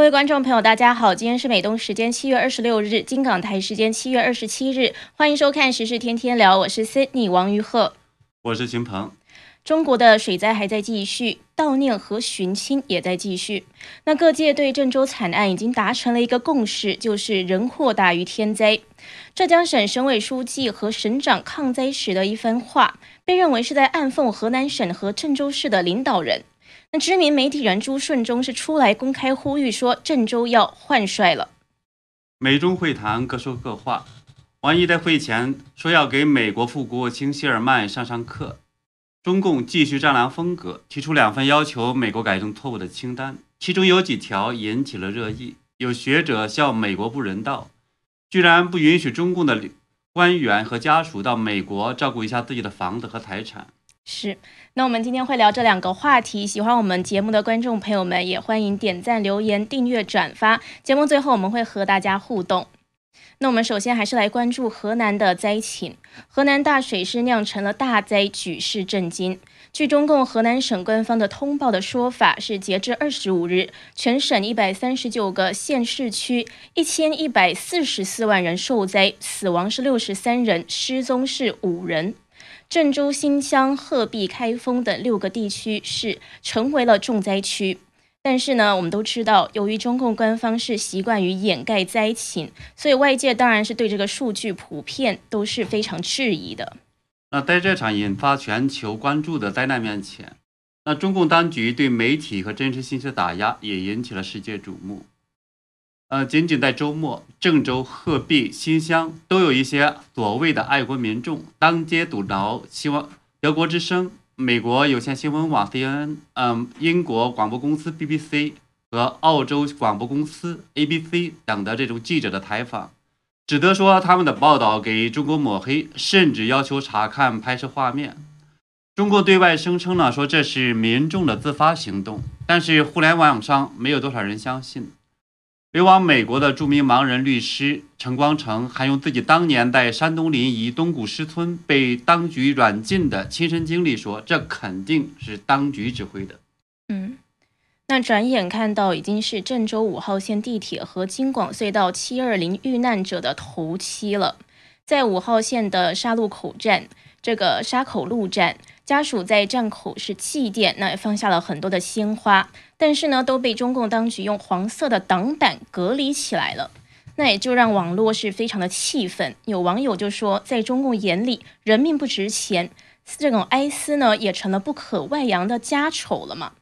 各位观众朋友，大家好，今天是美东时间七月二十六日，金港台时间七月二十七日，欢迎收看时事天天聊，我是 Sydney 王于鹤，我是秦鹏。中国的水灾还在继续，悼念和寻亲也在继续。那各界对郑州惨案已经达成了一个共识，就是人祸大于天灾。浙江省省委书记和省长抗灾时的一番话，被认为是在暗讽河南省和郑州市的领导人。那知名媒体人朱顺忠是出来公开呼吁说，郑州要换帅了。美中会谈各说各话，王毅在会前说要给美国副国务卿谢尔曼上上课。中共继续战狼风格，提出两份要求美国改正错误的清单，其中有几条引起了热议。有学者笑美国不人道，居然不允许中共的官员和家属到美国照顾一下自己的房子和财产。是，那我们今天会聊这两个话题。喜欢我们节目的观众朋友们，也欢迎点赞、留言、订阅、转发。节目最后我们会和大家互动。那我们首先还是来关注河南的灾情。河南大水是酿成了大灾，举世震惊。据中共河南省官方的通报的说法，是截至二十五日，全省一百三十九个县市区，一千一百四十四万人受灾，死亡是六十三人，失踪是五人。郑州、新乡、鹤壁、开封等六个地区是成为了重灾区。但是呢，我们都知道，由于中共官方是习惯于掩盖灾情，所以外界当然是对这个数据普遍都是非常质疑的。那在这场引发全球关注的灾难面前，那中共当局对媒体和真实信息的打压也引起了世界瞩目。呃，仅仅在周末，郑州、鹤壁、新乡都有一些所谓的爱国民众当街堵挠，希望德国之声。美国有线新闻网 CNN，嗯，英国广播公司 BBC 和澳洲广播公司 ABC 等的这种记者的采访，只得说他们的报道给中国抹黑，甚至要求查看拍摄画面。中国对外声称呢，说这是民众的自发行动，但是互联网上没有多少人相信。流亡美国的著名盲人律师陈光诚，还用自己当年在山东临沂东古师村被当局软禁的亲身经历说：“这肯定是当局指挥的。”嗯，那转眼看到已经是郑州五号线地铁和京广隧道七二零遇难者的头七了，在五号线的沙路口站，这个沙口路站。家属在站口是祭奠，那也放下了很多的鲜花，但是呢，都被中共当局用黄色的挡板隔离起来了，那也就让网络是非常的气愤。有网友就说，在中共眼里，人命不值钱，这种哀思呢，也成了不可外扬的家丑了嘛。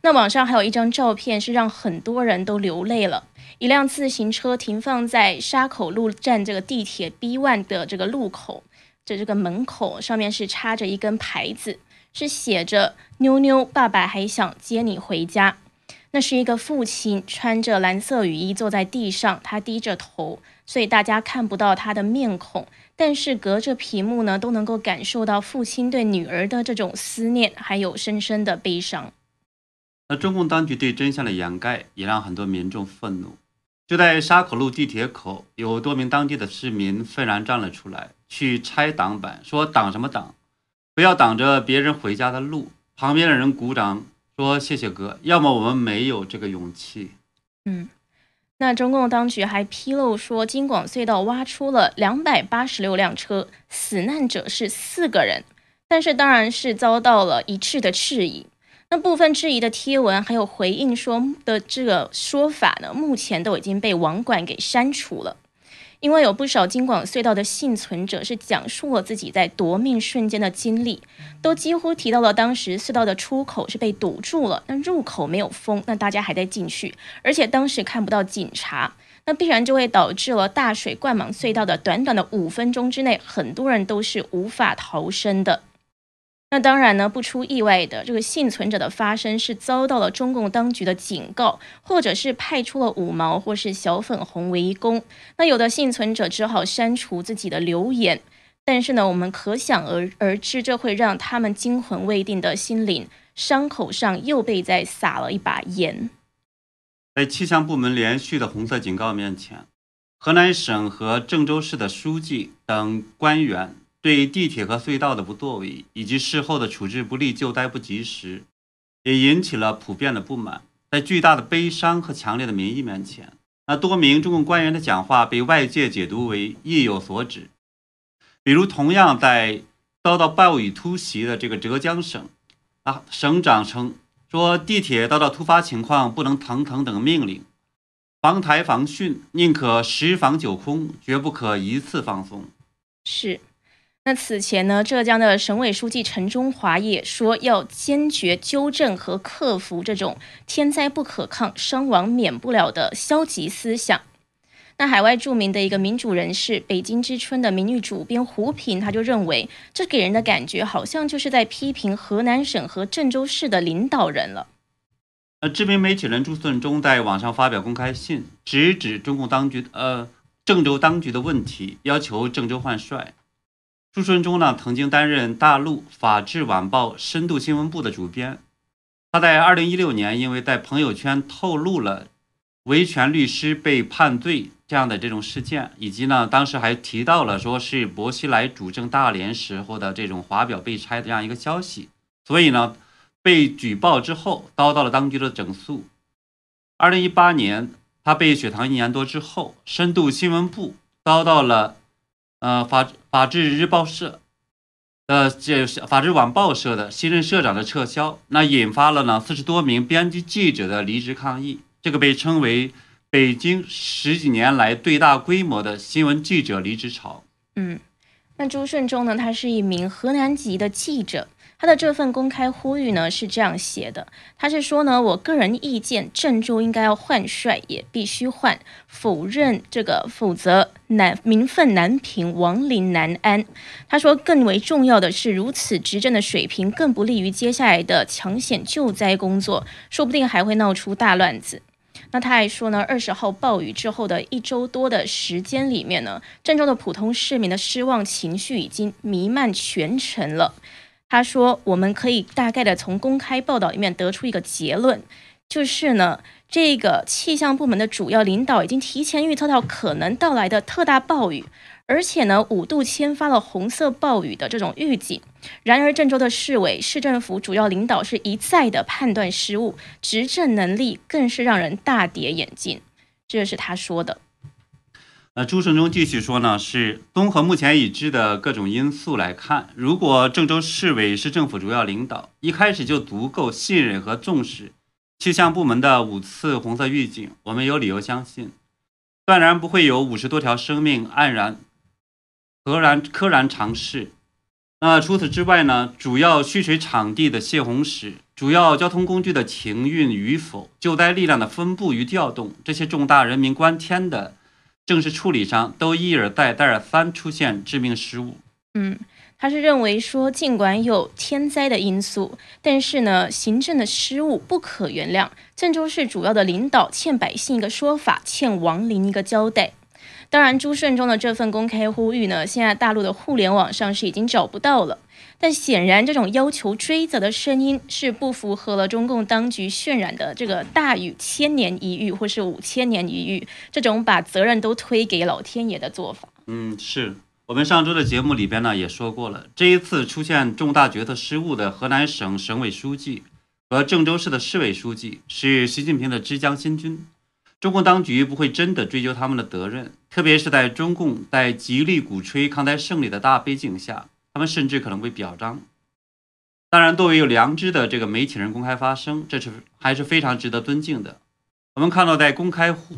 那网上还有一张照片，是让很多人都流泪了。一辆自行车停放在沙口路站这个地铁 B one 的这个路口。这这个门口上面是插着一根牌子，是写着“妞妞，爸爸还想接你回家”。那是一个父亲穿着蓝色雨衣坐在地上，他低着头，所以大家看不到他的面孔，但是隔着屏幕呢，都能够感受到父亲对女儿的这种思念，还有深深的悲伤。那中共当局对真相的掩盖，也让很多民众愤怒。就在沙口路地铁口，有多名当地的市民愤然站了出来。去拆挡板，说挡什么挡？不要挡着别人回家的路。旁边的人鼓掌说：“谢谢哥。”要么我们没有这个勇气。嗯，那中共当局还披露说，京广隧道挖出了两百八十六辆车，死难者是四个人，但是当然是遭到了一致的质疑。那部分质疑的贴文还有回应说的这个说法呢，目前都已经被网管给删除了。因为有不少京广隧道的幸存者是讲述了自己在夺命瞬间的经历，都几乎提到了当时隧道的出口是被堵住了，那入口没有封，那大家还在进去，而且当时看不到警察，那必然就会导致了大水灌满隧道的短短的五分钟之内，很多人都是无法逃生的。那当然呢，不出意外的，这个幸存者的发生是遭到了中共当局的警告，或者是派出了五毛或是小粉红围攻。那有的幸存者只好删除自己的留言，但是呢，我们可想而而知，这会让他们惊魂未定的心灵伤口上又被再撒了一把盐。在气象部门连续的红色警告面前，河南省和郑州市的书记等官员。对地铁和隧道的不作为，以及事后的处置不力、救灾不及时，也引起了普遍的不满。在巨大的悲伤和强烈的民意面前，那多名中共官员的讲话被外界解读为意有所指。比如，同样在遭到暴雨突袭的这个浙江省，啊，省长称说地铁遭到突发情况不能腾腾等命令，防台防汛宁可十防九空，绝不可一次放松。是。那此前呢，浙江的省委书记陈忠华也说，要坚决纠正和克服这种天灾不可抗、伤亡免不了的消极思想。那海外著名的一个民主人士、北京之春的名誉主编胡平，他就认为，这给人的感觉好像就是在批评河南省和郑州市的领导人了。呃，知名媒体人朱顺忠在网上发表公开信，直指中共当局呃郑州当局的问题，要求郑州换帅。朱顺忠呢，曾经担任大陆法制晚报深度新闻部的主编。他在二零一六年，因为在朋友圈透露了维权律师被判罪这样的这种事件，以及呢，当时还提到了说是薄熙来主政大连时候的这种华表被拆的这样一个消息，所以呢，被举报之后遭到了当局的整肃。二零一八年，他被雪藏一年多之后，深度新闻部遭到了。呃，法法制日报社，呃，这法制晚报社的新任社长的撤销，那引发了呢四十多名编辑记者的离职抗议，这个被称为北京十几年来最大规模的新闻记者离职潮。嗯，那朱顺忠呢，他是一名河南籍的记者。他的这份公开呼吁呢是这样写的，他是说呢，我个人意见，郑州应该要换帅，也必须换，否认这个，否则难民愤难平，亡灵难安。他说，更为重要的是，如此执政的水平更不利于接下来的抢险救灾工作，说不定还会闹出大乱子。那他还说呢，二十号暴雨之后的一周多的时间里面呢，郑州的普通市民的失望情绪已经弥漫全城了。他说：“我们可以大概的从公开报道里面得出一个结论，就是呢，这个气象部门的主要领导已经提前预测到可能到来的特大暴雨，而且呢，五度签发了红色暴雨的这种预警。然而，郑州的市委、市政府主要领导是一再的判断失误，执政能力更是让人大跌眼镜。”这是他说的。那朱胜忠继续说呢，是综合目前已知的各种因素来看，如果郑州市委市政府主要领导一开始就足够信任和重视气象部门的五次红色预警，我们有理由相信，断然不会有五十多条生命黯然、愕然、溘然长逝。那除此之外呢，主要蓄水场地的泄洪史、主要交通工具的停运与否、救灾力量的分布与调动，这些重大人民关天的。正式处理上都一而再、再而三出现致命失误。嗯，他是认为说，尽管有天灾的因素，但是呢，行政的失误不可原谅。郑州市主要的领导欠百姓一个说法，欠亡灵一个交代。当然，朱顺忠的这份公开呼吁呢，现在大陆的互联网上是已经找不到了。但显然，这种要求追责的声音是不符合了中共当局渲染的这个大雨千年一遇或是五千年一遇这种把责任都推给老天爷的做法。嗯，是我们上周的节目里边呢也说过了，这一次出现重大决策失误的河南省省委书记和郑州市的市委书记是习近平的之江新军。中共当局不会真的追究他们的责任，特别是在中共在极力鼓吹抗灾胜利的大背景下，他们甚至可能会表彰。当然，作为有良知的这个媒体人公开发声，这是还是非常值得尊敬的。我们看到，在公开呼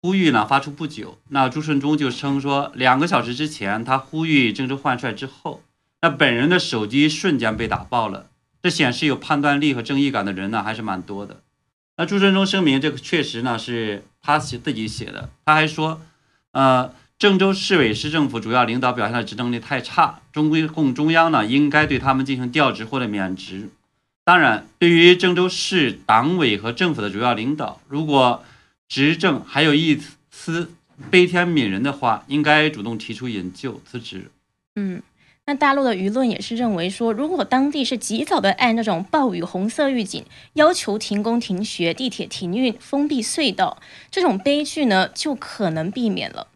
呼吁呢发出不久，那朱顺忠就称说，两个小时之前他呼吁郑州换帅之后，那本人的手机瞬间被打爆了。这显示有判断力和正义感的人呢还是蛮多的。那朱顺忠声明，这个确实呢是他写自己写的。他还说，呃，郑州市委市政府主要领导表现的执政力太差，中规共中央呢应该对他们进行调职或者免职。当然，对于郑州市党委和政府的主要领导，如果执政还有一丝悲天悯人的话，应该主动提出引咎辞职。嗯。那大陆的舆论也是认为说，如果当地是及早的按那种暴雨红色预警，要求停工停学、地铁停运、封闭隧道，这种悲剧呢就可能避免了。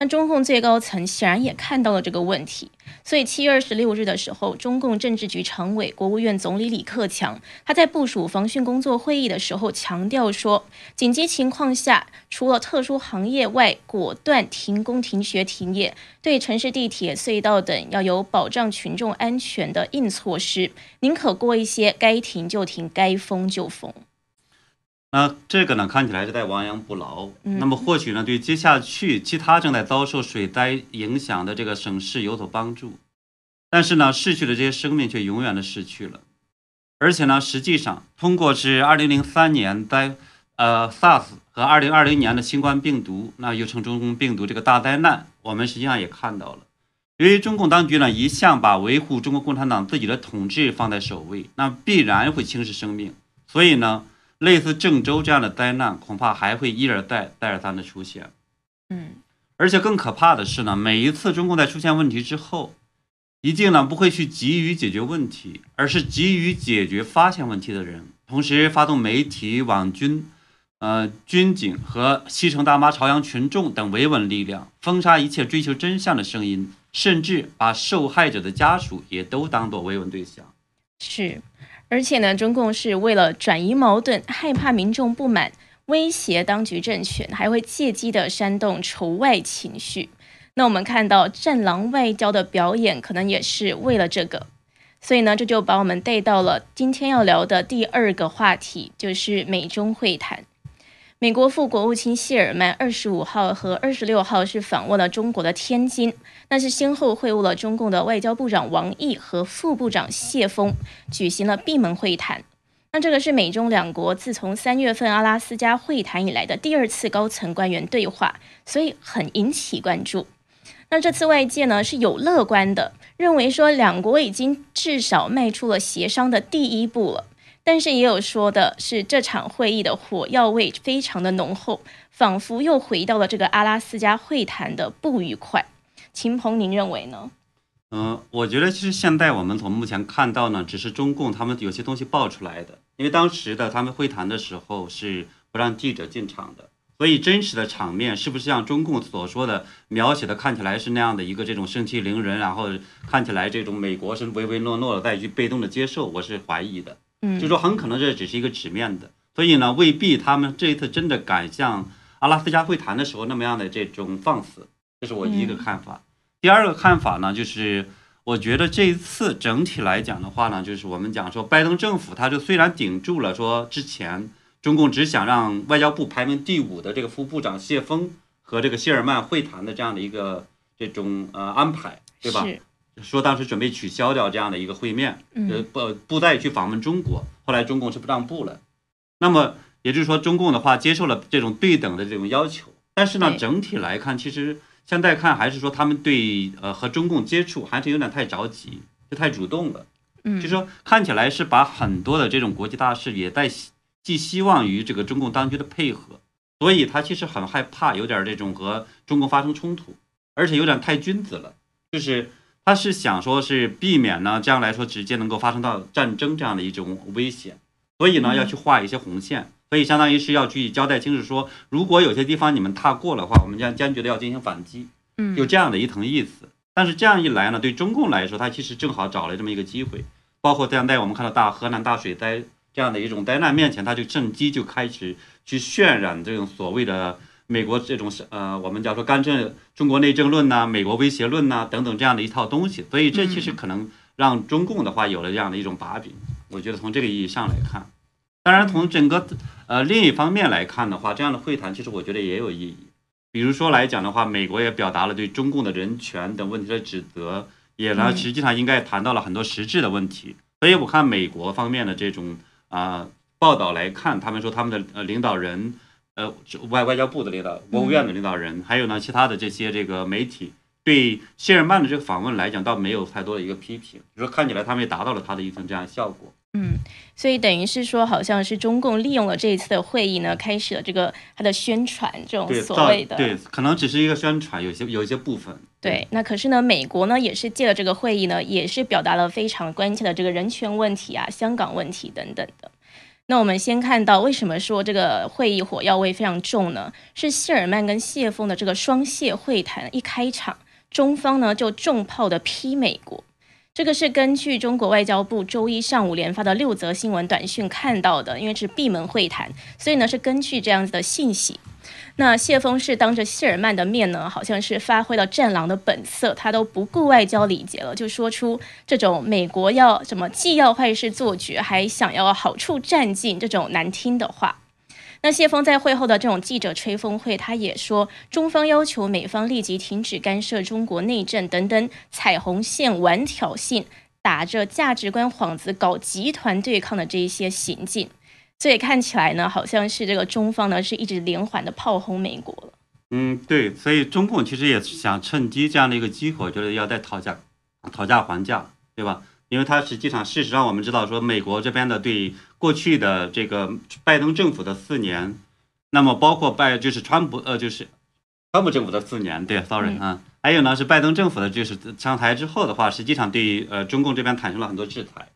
那中共最高层显然也看到了这个问题，所以七月二十六日的时候，中共政治局常委、国务院总理李克强他在部署防汛工作会议的时候强调说，紧急情况下，除了特殊行业外，果断停工、停学、停业，对城市地铁、隧道等要有保障群众安全的硬措施，宁可过一些该停就停，该封就封。那这个呢，看起来是在亡羊补牢。那么或许呢，对接下去其他正在遭受水灾影响的这个省市有所帮助。但是呢，逝去的这些生命却永远的逝去了。而且呢，实际上通过是二零零三年灾呃 SARS 和二零二零年的新冠病毒，那又称中共病毒这个大灾难，我们实际上也看到了，由于中共当局呢一向把维护中国共产党自己的统治放在首位，那必然会轻视生命。所以呢。类似郑州这样的灾难，恐怕还会一而再、再而三的出现。嗯，而且更可怕的是呢，每一次中共在出现问题之后，一定呢不会去急于解决问题，而是急于解决发现问题的人，同时发动媒体、网军、呃军警和西城大妈、朝阳群众等维稳力量，封杀一切追求真相的声音，甚至把受害者的家属也都当作维稳对象。是。而且呢，中共是为了转移矛盾，害怕民众不满，威胁当局政权，还会借机的煽动仇外情绪。那我们看到战狼外交的表演，可能也是为了这个。所以呢，这就把我们带到了今天要聊的第二个话题，就是美中会谈。美国副国务卿谢尔曼二十五号和二十六号是访问了中国的天津，那是先后会晤了中共的外交部长王毅和副部长谢峰，举行了闭门会谈。那这个是美中两国自从三月份阿拉斯加会谈以来的第二次高层官员对话，所以很引起关注。那这次外界呢是有乐观的，认为说两国已经至少迈出了协商的第一步了。但是也有说的是，这场会议的火药味非常的浓厚，仿佛又回到了这个阿拉斯加会谈的不愉快。秦鹏，您认为呢？嗯，我觉得其实现在我们从目前看到呢，只是中共他们有些东西爆出来的，因为当时的他们会谈的时候是不让记者进场的，所以真实的场面是不是像中共所说的描写的看起来是那样的一个这种盛气凌人，然后看起来这种美国是唯唯诺诺的再去被动的接受，我是怀疑的。嗯，就说很可能这只是一个纸面的，所以呢，未必他们这一次真的敢像阿拉斯加会谈的时候那么样的这种放肆，这是我一个看法。第二个看法呢，就是我觉得这一次整体来讲的话呢，就是我们讲说拜登政府，他就虽然顶住了说之前中共只想让外交部排名第五的这个副部长谢峰和这个谢尔曼会谈的这样的一个这种呃安排，对吧？说当时准备取消掉这样的一个会面，呃不不再去访问中国，后来中共是不让步了。那么也就是说，中共的话接受了这种对等的这种要求。但是呢，整体来看，其实现在看还是说他们对呃和中共接触还是有点太着急，就太主动了。嗯，就说看起来是把很多的这种国际大事也在寄希望于这个中共当局的配合，所以他其实很害怕有点这种和中共发生冲突，而且有点太君子了，就是。他是想说，是避免呢，这样来说直接能够发生到战争这样的一种危险，所以呢，要去画一些红线，所以相当于是要去交代清楚，说如果有些地方你们踏过的话，我们将坚决的要进行反击，嗯，有这样的一层意思。但是这样一来呢，对中共来说，他其实正好找了这么一个机会，包括像在我们看到大河南大水灾这样的一种灾难面前，他就趁机就开始去渲染这种所谓的。美国这种是呃，我们叫说干政、中国内政论呐、美国威胁论呐等等这样的一套东西，所以这其实可能让中共的话有了这样的一种把柄。我觉得从这个意义上来看，当然从整个呃另一方面来看的话，这样的会谈其实我觉得也有意义。比如说来讲的话，美国也表达了对中共的人权等问题的指责，也呢实际上应该谈到了很多实质的问题。所以我看美国方面的这种啊报道来看，他们说他们的呃领导人。呃，外外交部的领导、国务院的领导人，还有呢，其他的这些这个媒体，对谢尔曼的这个访问来讲，倒没有太多的一个批评，就说看起来他们也达到了他的一份这样效果。嗯，所以等于是说，好像是中共利用了这一次的会议呢，开始了这个他的宣传，这种所谓的对，可能只是一个宣传，有些有一些部分。对，那可是呢，美国呢也是借了这个会议呢，也是表达了非常关切的这个人权问题啊、香港问题等等的。那我们先看到为什么说这个会议火药味非常重呢？是谢尔曼跟谢峰的这个双谢会谈一开场，中方呢就重炮的批美国。这个是根据中国外交部周一上午连发的六则新闻短讯看到的，因为是闭门会谈，所以呢是根据这样子的信息。那谢峰是当着谢尔曼的面呢，好像是发挥了战狼的本色，他都不顾外交礼节了，就说出这种美国要什么既要坏事做绝，还想要好处占尽这种难听的话。那谢峰在会后的这种记者吹风会，他也说，中方要求美方立即停止干涉中国内政等等彩虹线玩挑衅、打着价值观幌子搞集团对抗的这一些行径。所以看起来呢，好像是这个中方呢是一直连环的炮轰美国了。嗯，对，所以中共其实也想趁机这样的一个机会，就是要在讨价、讨价还价，对吧？因为它实际上，事实上我们知道说，美国这边的对过去的这个拜登政府的四年，那么包括拜就是川普呃就是川普政府的四年，对，sorry 啊，还有呢是拜登政府的就是上台之后的话，实际上对呃中共这边产生了很多制裁，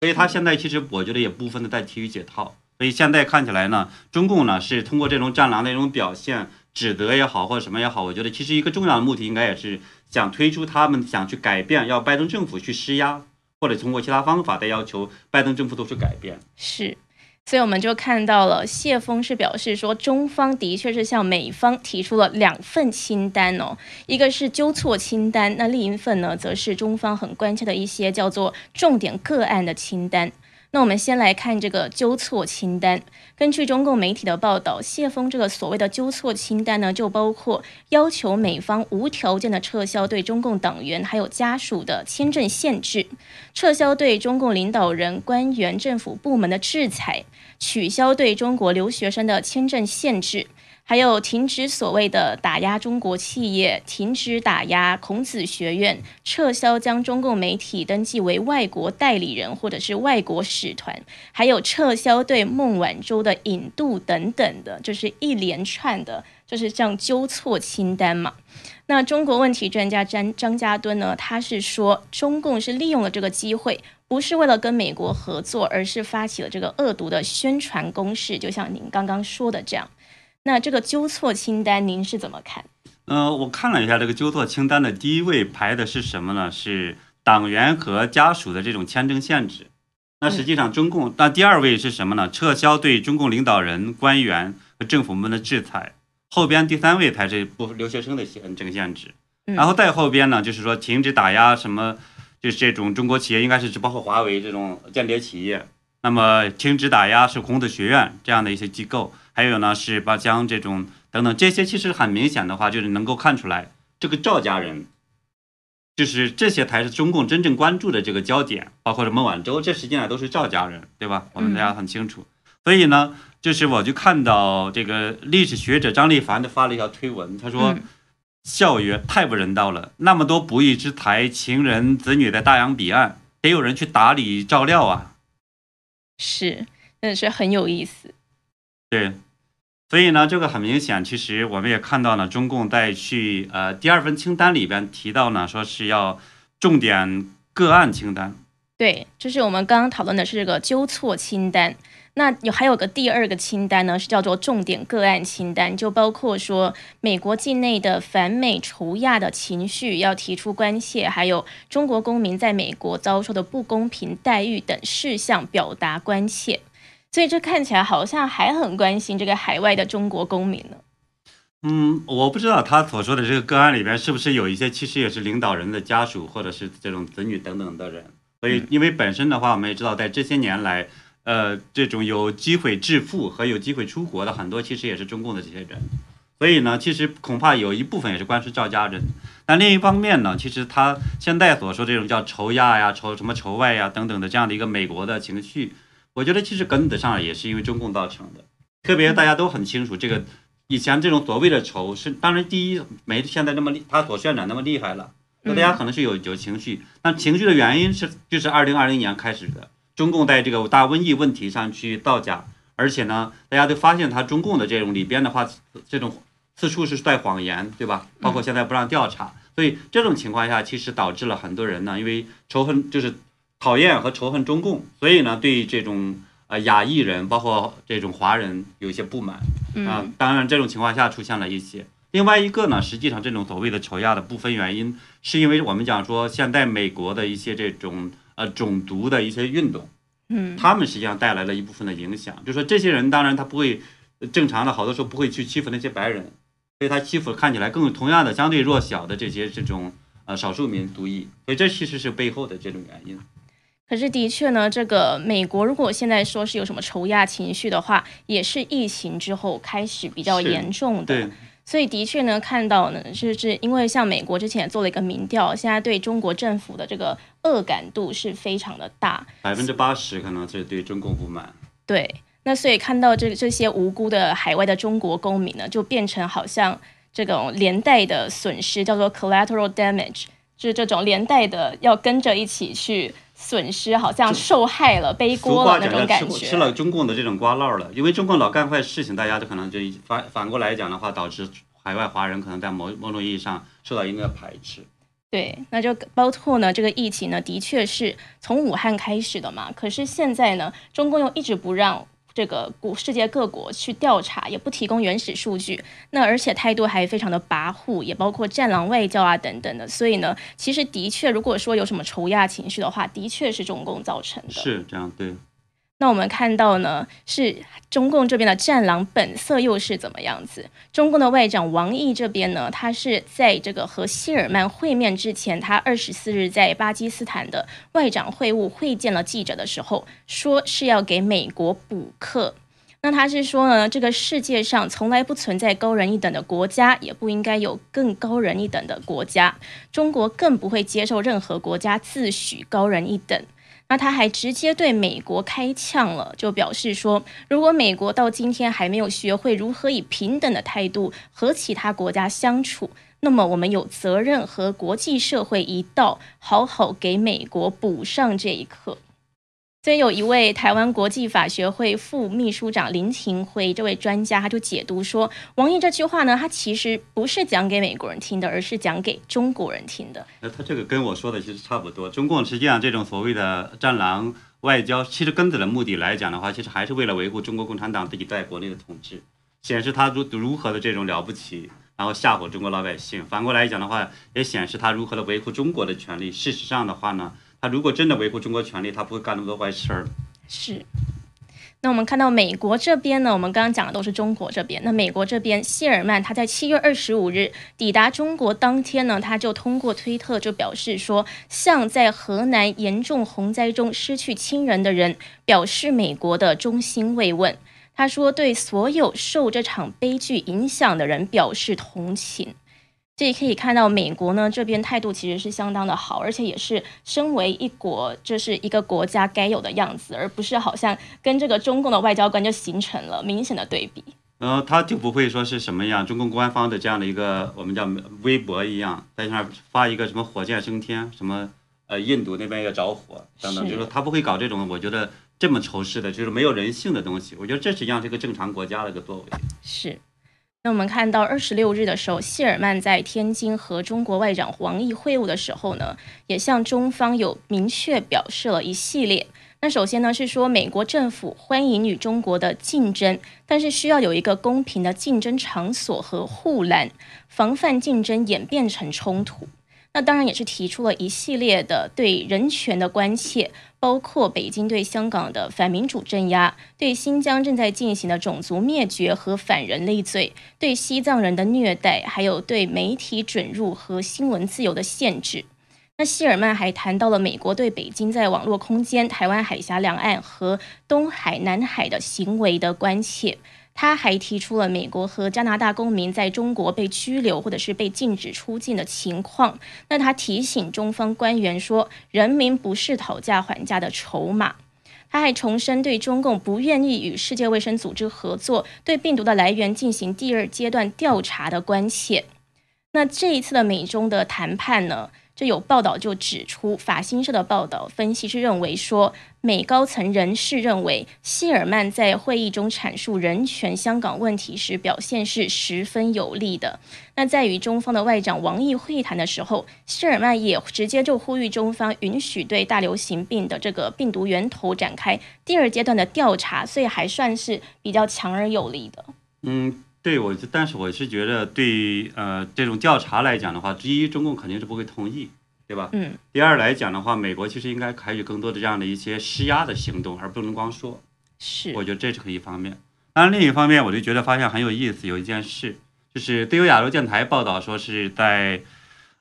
所以他现在其实我觉得也部分的在提于解套，所以现在看起来呢，中共呢是通过这种战狼的一种表现，指责也好或者什么也好，我觉得其实一个重要的目的应该也是想推出他们想去改变，要拜登政府去施压。或者通过其他方法再要求拜登政府做出改变，是，所以我们就看到了谢峰是表示说，中方的确是向美方提出了两份清单哦，一个是纠错清单，那另一份呢，则是中方很关切的一些叫做重点个案的清单。那我们先来看这个纠错清单。根据中共媒体的报道，谢峰这个所谓的纠错清单呢，就包括要求美方无条件的撤销对中共党员还有家属的签证限制，撤销对中共领导人、官员、政府部门的制裁，取消对中国留学生的签证限制。还有停止所谓的打压中国企业，停止打压孔子学院，撤销将中共媒体登记为外国代理人或者是外国使团，还有撤销对孟晚舟的引渡等等的，就是一连串的，就是这样纠错清单嘛。那中国问题专家张张家敦呢，他是说中共是利用了这个机会，不是为了跟美国合作，而是发起了这个恶毒的宣传攻势，就像您刚刚说的这样。那这个纠错清单您是怎么看？呃，我看了一下这个纠错清单的第一位排的是什么呢？是党员和家属的这种签证限制。那实际上中共那第二位是什么呢？撤销对中共领导人、官员和政府们的制裁。后边第三位才是不留学生的限这个限制。然后再后边呢，就是说停止打压什么，就是这种中国企业，应该是指包括华为这种间谍企业。那么停止打压是孔子学院这样的一些机构。还有呢，是巴江这种等等这些，其实很明显的话，就是能够看出来，这个赵家人，就是这些才是中共真正关注的这个焦点，包括什么晚舟，这实际上都是赵家人，对吧？我们大家很清楚。所以呢，就是我就看到这个历史学者张立凡的发了一条推文，他说：“校园，太不人道了，那么多不义之财，情人子女在大洋彼岸，得有人去打理照料啊。”是，真的是很有意思。对。所以呢，这个很明显，其实我们也看到了，中共在去呃第二份清单里边提到呢，说是要重点个案清单。对，就是我们刚刚讨论的是这个纠错清单。那有还有个第二个清单呢，是叫做重点个案清单，就包括说美国境内的反美仇亚的情绪要提出关切，还有中国公民在美国遭受的不公平待遇等事项表达关切。所以这看起来好像还很关心这个海外的中国公民呢。嗯，我不知道他所说的这个个案里边是不是有一些其实也是领导人的家属或者是这种子女等等的人。所以，因为本身的话，我们也知道，在这些年来，呃，这种有机会致富和有机会出国的很多，其实也是中共的这些人。所以呢，其实恐怕有一部分也是关注赵家人。但另一方面呢，其实他现在所说这种叫仇亚呀、仇什么仇外呀等等的这样的一个美国的情绪。我觉得其实根子上也是因为中共造成的，特别大家都很清楚，这个以前这种所谓的仇是，当然第一没现在那么厉，他所渲染那么厉害了，那大家可能是有有情绪，那情绪的原因是就是二零二零年开始的，中共在这个大瘟疫问题上去造假，而且呢，大家都发现他中共的这种里边的话，这种四处是在谎言，对吧？包括现在不让调查，所以这种情况下，其实导致了很多人呢，因为仇恨就是。讨厌和仇恨中共，所以呢，对这种呃亚裔人，包括这种华人有一些不满啊。当然，这种情况下出现了一些。另外一个呢，实际上这种所谓的仇亚的部分原因，是因为我们讲说现在美国的一些这种呃种族的一些运动，嗯，他们实际上带来了一部分的影响。就说这些人当然他不会正常的，好多时候不会去欺负那些白人，所以他欺负看起来更同样的相对弱小的这些这种呃少数民族裔，所以这其实是背后的这种原因。可是的确呢，这个美国如果现在说是有什么仇亚情绪的话，也是疫情之后开始比较严重的。所以的确呢，看到呢，就是因为像美国之前也做了一个民调，现在对中国政府的这个恶感度是非常的大，百分之八十可能是对中共不满。对，那所以看到这这些无辜的海外的中国公民呢，就变成好像这种连带的损失，叫做 collateral damage，就是这种连带的要跟着一起去。损失好像受害了，背锅了那种感觉。吃了中共的这种瓜烙了，因为中共老干坏事情，大家就可能就反反过来讲的话，导致海外华人可能在某某种意义上受到一定的排斥。对，那就包括呢，这个疫情呢，的确是从武汉开始的嘛。可是现在呢，中共又一直不让。这个古世界各国去调查，也不提供原始数据，那而且态度还非常的跋扈，也包括战狼外交啊等等的。所以呢，其实的确，如果说有什么仇亚情绪的话，的确是中共造成的。是这样，对。那我们看到呢，是中共这边的战狼本色又是怎么样子？中共的外长王毅这边呢，他是在这个和希尔曼会面之前，他二十四日在巴基斯坦的外长会晤会见了记者的时候，说是要给美国补课。那他是说呢，这个世界上从来不存在高人一等的国家，也不应该有更高人一等的国家，中国更不会接受任何国家自诩高人一等。那他还直接对美国开枪了，就表示说，如果美国到今天还没有学会如何以平等的态度和其他国家相处，那么我们有责任和国际社会一道，好好给美国补上这一课。所以有一位台湾国际法学会副秘书长林廷辉这位专家，他就解读说，王毅这句话呢，他其实不是讲给美国人听的，而是讲给中国人听的。那他这个跟我说的其实差不多。中共实际上这种所谓的战狼外交，其实根子的目的来讲的话，其实还是为了维护中国共产党自己在国内的统治，显示他如如何的这种了不起，然后吓唬中国老百姓。反过来讲的话，也显示他如何的维护中国的权利。事实上的话呢？他如果真的维护中国权利，他不会干那么多坏事儿。是。那我们看到美国这边呢，我们刚刚讲的都是中国这边。那美国这边，谢尔曼他在七月二十五日抵达中国当天呢，他就通过推特就表示说，向在河南严重洪灾中失去亲人的人表示美国的衷心慰问。他说，对所有受这场悲剧影响的人表示同情。这也可以看到，美国呢这边态度其实是相当的好，而且也是身为一国，这是一个国家该有的样子，而不是好像跟这个中共的外交官就形成了明显的对比。然后，他就不会说是什么样，中共官方的这样的一个我们叫微博一样，在上面发一个什么火箭升天，什么呃印度那边要着火等等，就是说他不会搞这种我觉得这么仇视的，就是没有人性的东西。我觉得这实际上是一个正常国家的一个作为。是。那我们看到二十六日的时候，谢尔曼在天津和中国外长王毅会晤的时候呢，也向中方有明确表示了一系列。那首先呢是说，美国政府欢迎与中国的竞争，但是需要有一个公平的竞争场所和护栏，防范竞争演变成冲突。那当然也是提出了一系列的对人权的关切，包括北京对香港的反民主镇压，对新疆正在进行的种族灭绝和反人类罪，对西藏人的虐待，还有对媒体准入和新闻自由的限制。那希尔曼还谈到了美国对北京在网络空间、台湾海峡两岸和东海、南海的行为的关切。他还提出了美国和加拿大公民在中国被拘留或者是被禁止出境的情况。那他提醒中方官员说，人民不是讨价还价的筹码。他还重申对中共不愿意与世界卫生组织合作，对病毒的来源进行第二阶段调查的关切。那这一次的美中的谈判呢？就有报道就指出，法新社的报道分析是认为说，美高层人士认为谢尔曼在会议中阐述人权香港问题时表现是十分有利的。那在与中方的外长王毅会谈的时候，谢尔曼也直接就呼吁中方允许对大流行病的这个病毒源头展开第二阶段的调查，所以还算是比较强而有力的。嗯。对，我就但是我是觉得，对呃这种调查来讲的话，第一，中共肯定是不会同意，对吧？嗯。第二来讲的话，美国其实应该采取更多的这样的一些施压的行动，而不能光说。是。我觉得这是一方面。当然，另一方面，我就觉得发现很有意思，有一件事，就是对有亚洲电台报道说是在，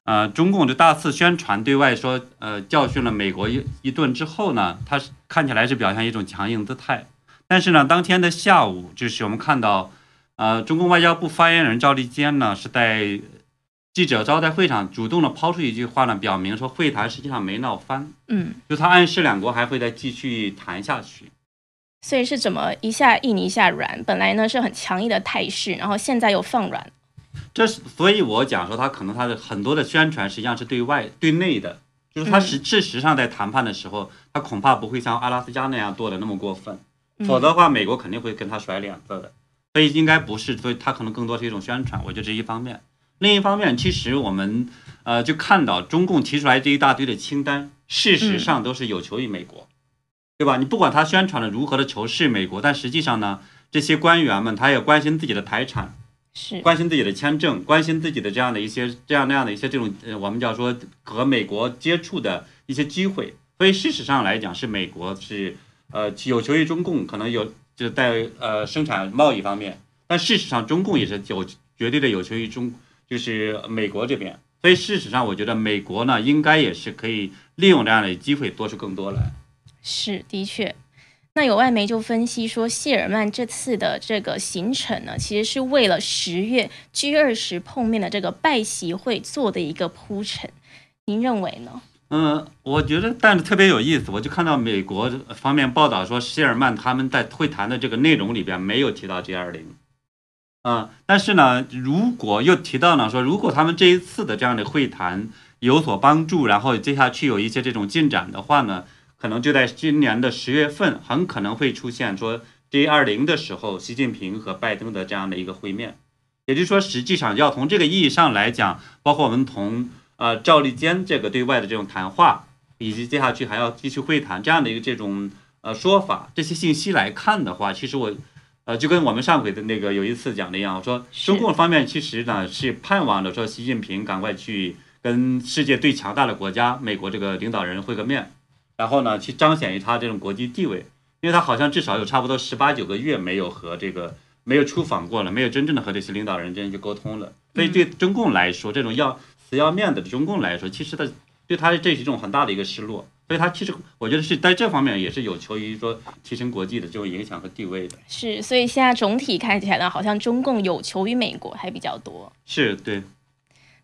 呃，中共的大肆宣传对外说，呃，教训了美国一一顿之后呢，他看起来是表现一种强硬姿态，但是呢，当天的下午，就是我们看到。呃，中共外交部发言人赵立坚呢是在记者招待会上主动的抛出一句话呢，表明说会谈实际上没闹翻，嗯，就他暗示两国还会再继续谈下去。所以是怎么一下硬一下软？本来呢是很强硬的态势，然后现在又放软。这是所以我讲说他可能他的很多的宣传实际上是对外对内的，就是他实事实上在谈判的时候，他恐怕不会像阿拉斯加那样做的那么过分，否则的话美国肯定会跟他甩脸色的。所以应该不是，所以它可能更多是一种宣传，我觉得这一方面。另一方面，其实我们呃就看到中共提出来这一大堆的清单，事实上都是有求于美国，对吧？你不管他宣传的如何的仇视美国，但实际上呢，这些官员们他也关心自己的财产，是关心自己的签证，关心自己的这样的一些这样那样的一些这种呃我们叫说和美国接触的一些机会。所以事实上来讲，是美国是呃有求于中共，可能有。就是在呃生产贸易方面，但事实上中共也是有绝对的有求于中，就是美国这边。所以事实上，我觉得美国呢，应该也是可以利用这样的机会多出更多来。是，的确。那有外媒就分析说，谢尔曼这次的这个行程呢，其实是为了十月 G 二十碰面的这个拜习会做的一个铺陈。您认为呢？嗯，我觉得，但是特别有意思，我就看到美国方面报道说，希尔曼他们在会谈的这个内容里边没有提到 G 二零，嗯，但是呢，如果又提到呢，说如果他们这一次的这样的会谈有所帮助，然后接下去有一些这种进展的话呢，可能就在今年的十月份，很可能会出现说 G 二零的时候，习近平和拜登的这样的一个会面，也就是说，实际上要从这个意义上来讲，包括我们同。呃，赵立坚这个对外的这种谈话，以及接下去还要继续会谈这样的一个这种呃说法，这些信息来看的话，其实我，呃，就跟我们上回的那个有一次讲的一样，我说中共方面其实呢是盼望着说习近平赶快去跟世界最强大的国家美国这个领导人会个面，然后呢去彰显于他这种国际地位，因为他好像至少有差不多十八九个月没有和这个没有出访过了，没有真正的和这些领导人之间去沟通了，所以对中共来说，这种要。死要面子的中共来说，其实他对他这是一种很大的一个失落，所以他其实我觉得是在这方面也是有求于说提升国际的这种影响和地位的。是，所以现在总体看起来呢，好像中共有求于美国还比较多。是对。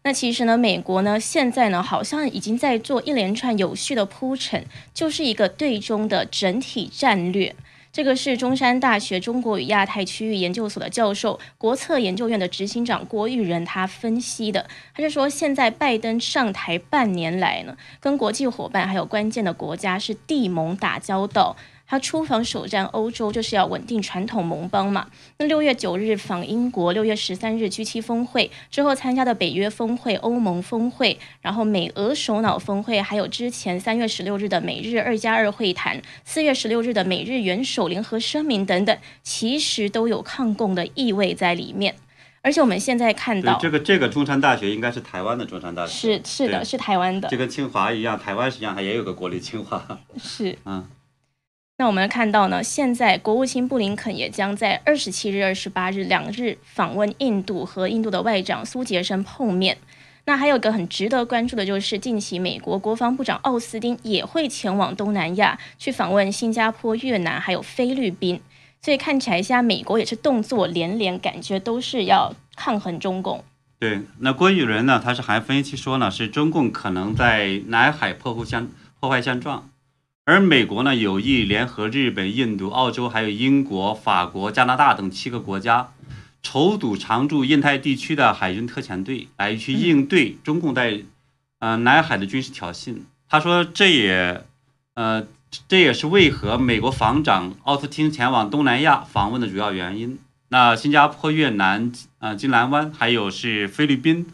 那其实呢，美国呢现在呢好像已经在做一连串有序的铺陈，就是一个对中的整体战略。这个是中山大学中国与亚太区域研究所的教授、国策研究院的执行长郭玉仁，他分析的，他就说，现在拜登上台半年来呢，跟国际伙伴还有关键的国家是地盟打交道。他出访首站欧洲，就是要稳定传统盟邦嘛。那六月九日访英国，六月十三日 G7 峰会之后参加的北约峰会、欧盟峰会，然后美俄首脑峰会，还有之前三月十六日的美日二加二会谈，四月十六日的美日元首联合声明等等，其实都有抗共的意味在里面。而且我们现在看到，这个这个中山大学应该是台湾的中山大学，是是的，是台湾的，就跟清华一样，台湾实际上它也有个国立清华，是嗯。那我们看到呢，现在国务卿布林肯也将在二十七日、二十八日两日访问印度，和印度的外长苏杰生碰面。那还有个很值得关注的就是，近期美国国防部长奥斯汀也会前往东南亚去访问新加坡、越南还有菲律宾。所以看起来，现在美国也是动作连连，感觉都是要抗衡中共。对，那郭宇人呢，他是还分析说呢，是中共可能在南海破坏相破坏相撞。而美国呢，有意联合日本、印度、澳洲，还有英国、法国、加拿大等七个国家，筹组常驻印太地区的海军特遣队，来去应对中共在呃南海的军事挑衅。他说这也呃这也是为何美国防长奥斯汀前往东南亚访问的主要原因。那新加坡、越南、呃金兰湾，还有是菲律宾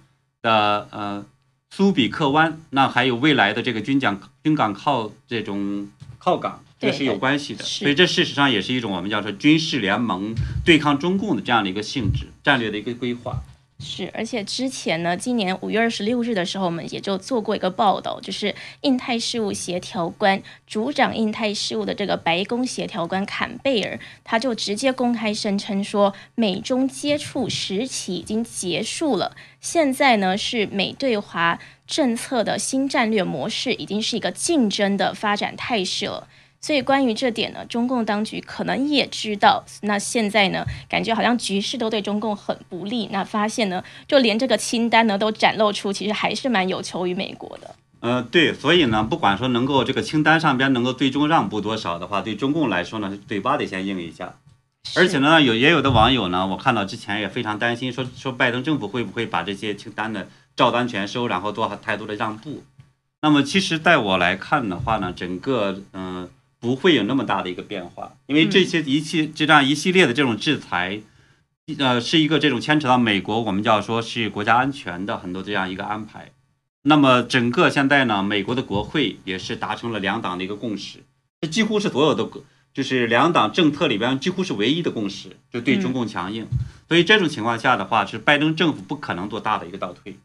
的呃苏比克湾，那还有未来的这个军港军港靠这种靠港。这是有关系的，所以这事实上也是一种我们叫做军事联盟对抗中共的这样的一个性质、战略的一个规划。是，而且之前呢，今年五月二十六日的时候，我们也就做过一个报道，就是印太事务协调官、主掌印太事务的这个白宫协调官坎贝尔，他就直接公开声称说，美中接触时期已经结束了，现在呢是美对华政策的新战略模式，已经是一个竞争的发展态势了。所以关于这点呢，中共当局可能也知道。那现在呢，感觉好像局势都对中共很不利。那发现呢，就连这个清单呢都展露出，其实还是蛮有求于美国的。呃，对，所以呢，不管说能够这个清单上边能够最终让步多少的话，对中共来说呢，嘴巴得先硬一下。而且呢，有也有的网友呢，我看到之前也非常担心，说说拜登政府会不会把这些清单的照单全收，然后做太多的让步。那么其实在我来看的话呢，整个嗯。不会有那么大的一个变化，因为这些一系这样一系列的这种制裁，呃，是一个这种牵扯到美国，我们叫说是国家安全的很多这样一个安排。那么整个现在呢，美国的国会也是达成了两党的一个共识，这几乎是所有的就是两党政策里边几乎是唯一的共识，就对中共强硬。所以这种情况下的话，是拜登政府不可能做大的一个倒退。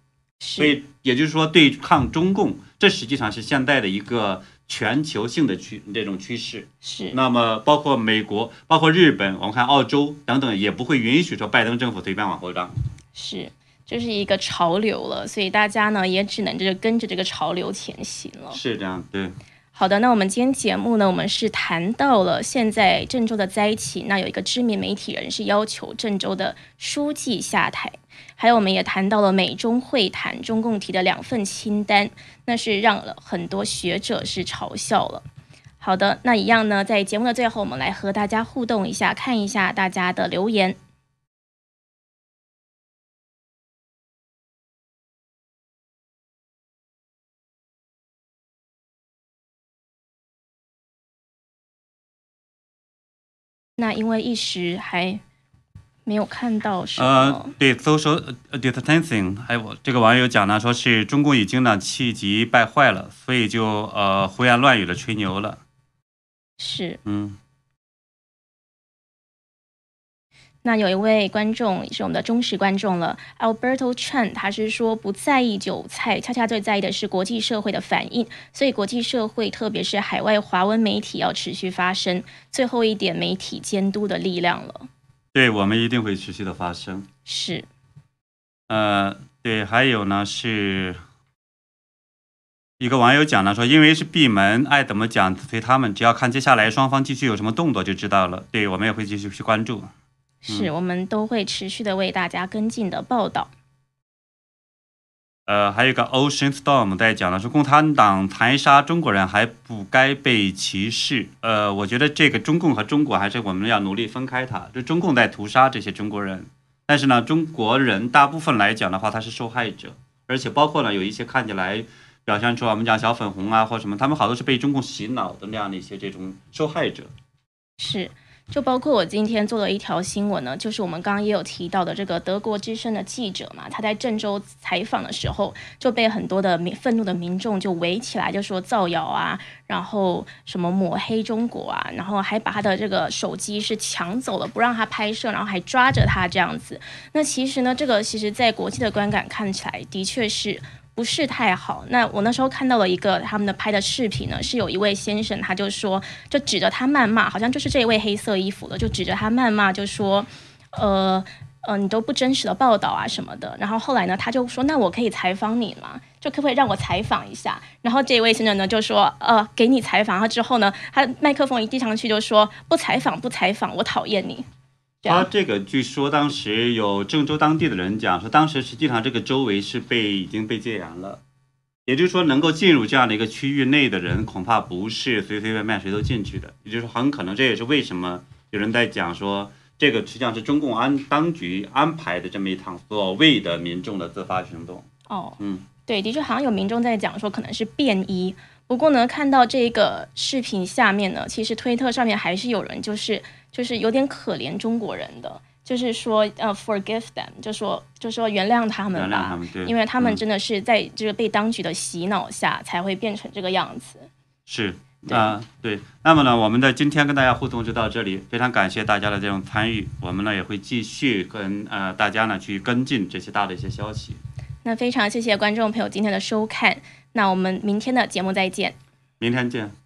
所以也就是说，对抗中共，这实际上是现在的一个。全球性的趋这种趋势是，那么包括美国、包括日本，我们看澳洲等等，也不会允许说拜登政府随便往后让。是，这是一个潮流了，所以大家呢也只能就是跟着这个潮流前行了。是这样，对。好的，那我们今天节目呢，我们是谈到了现在郑州的灾情，那有一个知名媒体人是要求郑州的书记下台。还有，我们也谈到了美中会谈，中共提的两份清单，那是让了很多学者是嘲笑了。好的，那一样呢，在节目的最后，我们来和大家互动一下，看一下大家的留言。那因为一时还。没有看到什么。呃，对，social distancing，还有这个网友讲呢，说是中共已经呢气急败坏了，所以就呃胡言乱语的吹牛了。是。嗯。那有一位观众也是我们的忠实观众了，Alberto Chen，他是说不在意韭菜，恰恰最在意的是国际社会的反应，所以国际社会，特别是海外华文媒体要持续发声。最后一点，媒体监督的力量了。对我们一定会持续的发生。是，呃，对，还有呢，是一个网友讲呢，说因为是闭门，爱怎么讲随他们，只要看接下来双方继续有什么动作就知道了。对我们也会继续去关注。是我们都会持续的为大家跟进的报道。呃，还有一个 Ocean Storm 在讲的是共产党残杀中国人还不该被歧视。呃，我觉得这个中共和中国还是我们要努力分开它。就中共在屠杀这些中国人，但是呢，中国人大部分来讲的话，他是受害者，而且包括呢有一些看起来表现出我们讲小粉红啊或什么，他们好多是被中共洗脑的那样的一些这种受害者。是。就包括我今天做了一条新闻呢，就是我们刚刚也有提到的这个德国之声的记者嘛，他在郑州采访的时候就被很多的民愤怒的民众就围起来，就说造谣啊，然后什么抹黑中国啊，然后还把他的这个手机是抢走了，不让他拍摄，然后还抓着他这样子。那其实呢，这个其实在国际的观感看起来的确是。不是太好。那我那时候看到了一个他们的拍的视频呢，是有一位先生，他就说，就指着他谩骂，好像就是这位黑色衣服的，就指着他谩骂，就说，呃呃，你都不真实的报道啊什么的。然后后来呢，他就说，那我可以采访你吗？就可不可以让我采访一下？然后这位先生呢就说，呃，给你采访。然后之后呢，他麦克风一递上去就说，不采访，不采访，我讨厌你。他这个据说当时有郑州当地的人讲说，当时实际上这个周围是被已经被戒严了，也就是说能够进入这样的一个区域内的人，恐怕不是随随便便谁都进去的。也就是很可能这也是为什么有人在讲说，这个实际上是中共安当局安排的这么一场所谓的民众的自发行动。哦，嗯，对，的确好像有民众在讲说可能是便衣。不过呢，看到这个视频下面呢，其实推特上面还是有人就是就是有点可怜中国人的，就是说呃 forgive them，就说就说原谅他们吧，因为他们嗯真的是在这个被当局的洗脑下才会变成这个样子。是对啊、对。那么呢，我们的今天跟大家互动就到这里，非常感谢大家的这种参与。我们呢也会继续跟呃大家呢去跟进这些大的一些消息。那非常谢谢观众朋友今天的收看，那我们明天的节目再见。明天见。